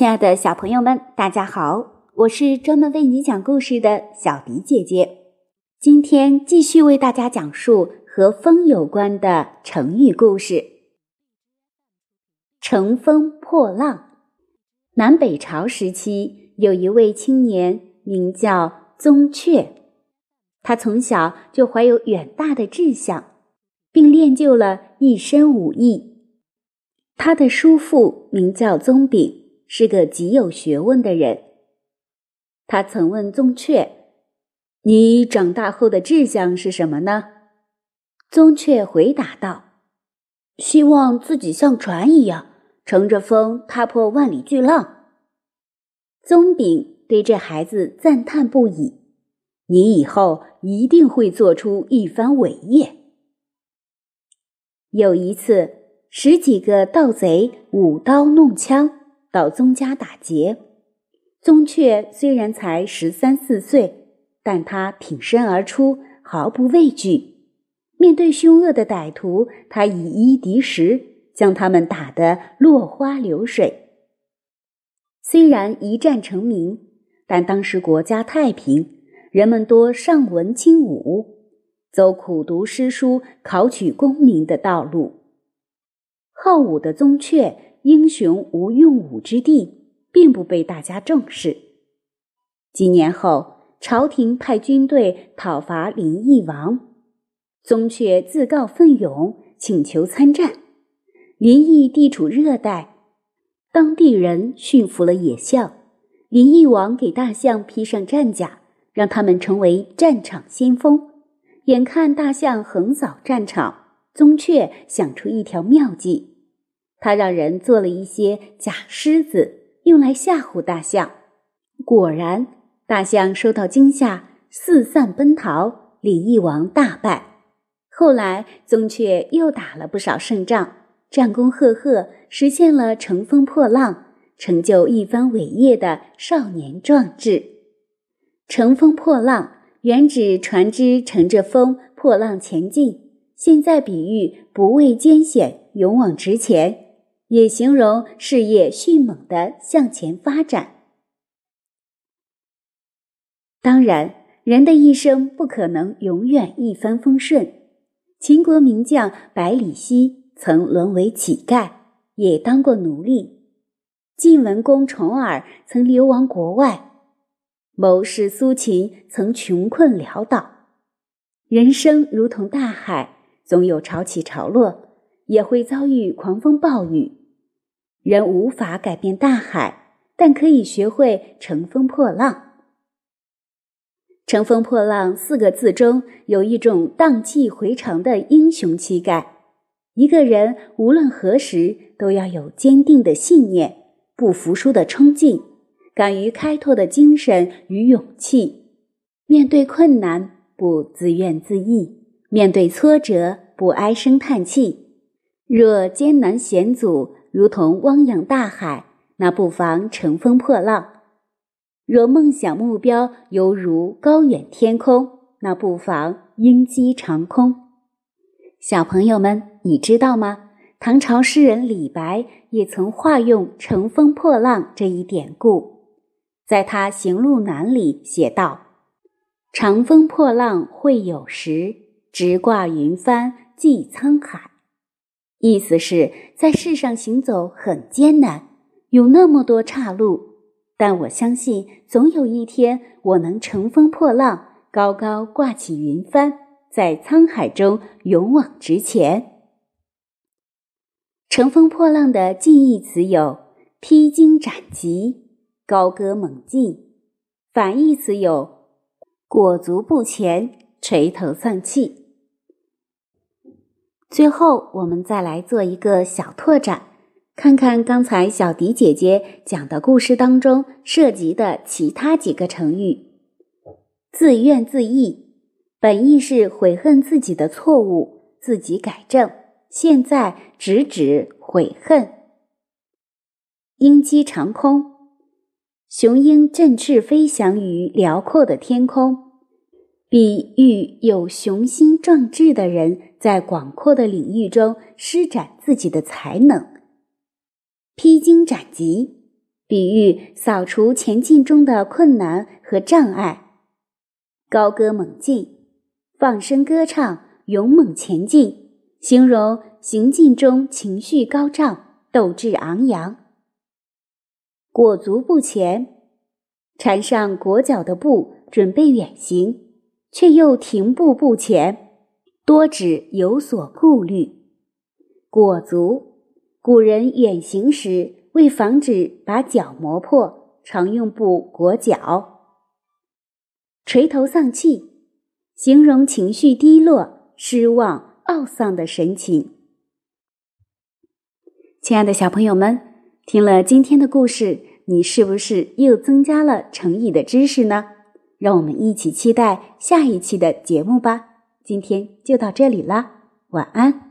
亲爱的小朋友们，大家好！我是专门为你讲故事的小迪姐姐。今天继续为大家讲述和风有关的成语故事。乘风破浪。南北朝时期，有一位青年名叫宗悫，他从小就怀有远大的志向，并练就了一身武艺。他的叔父名叫宗炳。是个极有学问的人。他曾问宗悫：“你长大后的志向是什么呢？”宗悫回答道：“希望自己像船一样，乘着风踏破万里巨浪。”宗炳对这孩子赞叹不已：“你以后一定会做出一番伟业。”有一次，十几个盗贼舞刀弄枪。到宗家打劫，宗悫虽然才十三四岁，但他挺身而出，毫不畏惧。面对凶恶的歹徒，他以一敌十，将他们打得落花流水。虽然一战成名，但当时国家太平，人们多尚文轻武，走苦读诗书、考取功名的道路。好武的宗悫。英雄无用武之地，并不被大家重视。几年后，朝廷派军队讨伐林邑王，宗悫自告奋勇，请求参战。林邑地处热带，当地人驯服了野象，林邑王给大象披上战甲，让他们成为战场先锋。眼看大象横扫战场，宗悫想出一条妙计。他让人做了一些假狮子，用来吓唬大象。果然，大象受到惊吓，四散奔逃，李义王大败。后来，宗悫又打了不少胜仗，战功赫赫，实现了乘风破浪、成就一番伟业的少年壮志。乘风破浪原指船只乘着风破浪前进，现在比喻不畏艰险，勇往直前。也形容事业迅猛的向前发展。当然，人的一生不可能永远一帆风顺。秦国名将百里奚曾沦为乞丐，也当过奴隶；晋文公重耳曾流亡国外；谋士苏秦曾穷困潦倒。人生如同大海，总有潮起潮落，也会遭遇狂风暴雨。人无法改变大海，但可以学会乘风破浪。乘风破浪四个字中有一种荡气回肠的英雄气概。一个人无论何时都要有坚定的信念、不服输的冲劲、敢于开拓的精神与勇气。面对困难不自怨自艾，面对挫折不唉声叹气。若艰难险阻，如同汪洋大海，那不妨乘风破浪；若梦想目标犹如高远天空，那不妨鹰击长空。小朋友们，你知道吗？唐朝诗人李白也曾化用“乘风破浪”这一典故，在他《行路难》里写道：“长风破浪会有时，直挂云帆济沧海。”意思是在世上行走很艰难，有那么多岔路，但我相信总有一天我能乘风破浪，高高挂起云帆，在沧海中勇往直前。乘风破浪的近义词有披荆斩棘、高歌猛进；反义词有裹足不前、垂头丧气。最后，我们再来做一个小拓展，看看刚才小迪姐姐讲的故事当中涉及的其他几个成语。自怨自艾，本意是悔恨自己的错误，自己改正，现在直指悔恨。鹰击长空，雄鹰振翅飞翔于辽阔的天空。比喻有雄心壮志的人在广阔的领域中施展自己的才能。披荆斩棘，比喻扫除前进中的困难和障碍。高歌猛进，放声歌唱，勇猛前进，形容行进中情绪高涨，斗志昂扬。裹足不前，缠上裹脚的布，准备远行，却又停步不前，多指有所顾虑。裹足，古人远行时为防止把脚磨破，常用布裹脚。垂头丧气，形容情绪低落、失望、懊丧的神情。亲爱的小朋友们。听了今天的故事，你是不是又增加了成语的知识呢？让我们一起期待下一期的节目吧。今天就到这里啦，晚安。